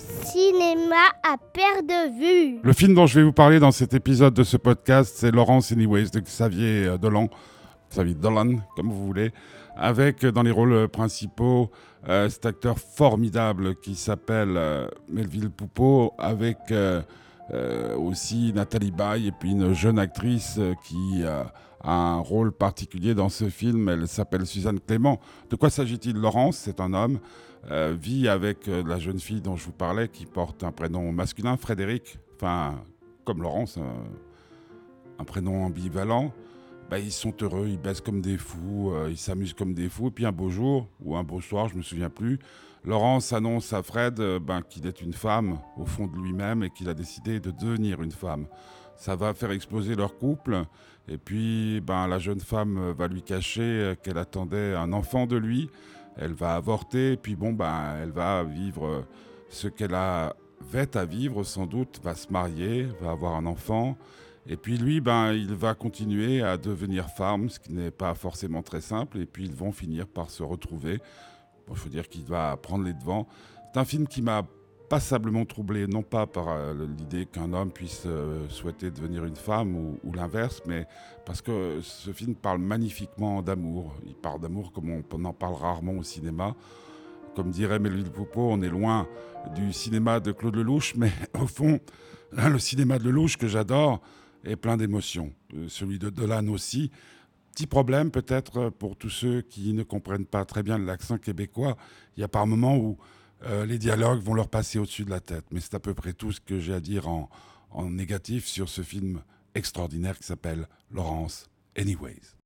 cinéma à perte de vue. Le film dont je vais vous parler dans cet épisode de ce podcast, c'est Laurence Anyways de Xavier euh, Dolan, Xavier Dolan, comme vous voulez, avec euh, dans les rôles principaux euh, cet acteur formidable qui s'appelle Melville Poupeau, avec aussi Nathalie Baye et puis une jeune actrice qui a un rôle particulier dans ce film. Elle s'appelle Suzanne Clément. De quoi s'agit-il Laurence, c'est un homme, euh, vit avec euh, la jeune fille dont je vous parlais qui porte un prénom masculin, Frédéric, enfin, comme Laurence, un, prénom ambivalent. Bah, ils sont heureux, ils baissent comme des fous, euh, ils s'amusent comme des fous. Et puis un beau jour, ou un beau soir, je me souviens plus, Laurence annonce à Fred ben, qu'il est une femme au fond de lui-même et qu'il a décidé de devenir une femme. Ça va faire exploser leur couple. Et puis, ben, la jeune femme va lui cacher qu'elle attendait un enfant de lui elle va avorter, puis bon, ben, elle va vivre ce qu'elle avait à vivre sans doute, va se marier, va avoir un enfant, et puis lui, ben, il va continuer à devenir femme, ce qui n'est pas forcément très simple, et puis ils vont finir par se retrouver. Il faut dire qu'il va prendre les devants. C'est un film qui m'a passablement troublé, non pas par euh, l'idée qu'un homme puisse euh, souhaiter devenir une femme ou, l'inverse, mais parce que ce film parle magnifiquement d'amour. Il parle d'amour comme on, en parle rarement au cinéma. Comme dirait Melville Poupeau, on est loin du cinéma de Claude Lelouch, mais au fond, le cinéma de Lelouch que j'adore est plein d'émotions. Euh, celui de Dolan aussi. Petit problème peut-être pour tous ceux qui ne comprennent pas très bien l'accent québécois. Il y a par moments où euh, les dialogues vont leur passer au-dessus de la tête. Mais c'est à peu près tout ce que j'ai à dire en, en négatif sur ce film extraordinaire qui s'appelle Laurence Anyways.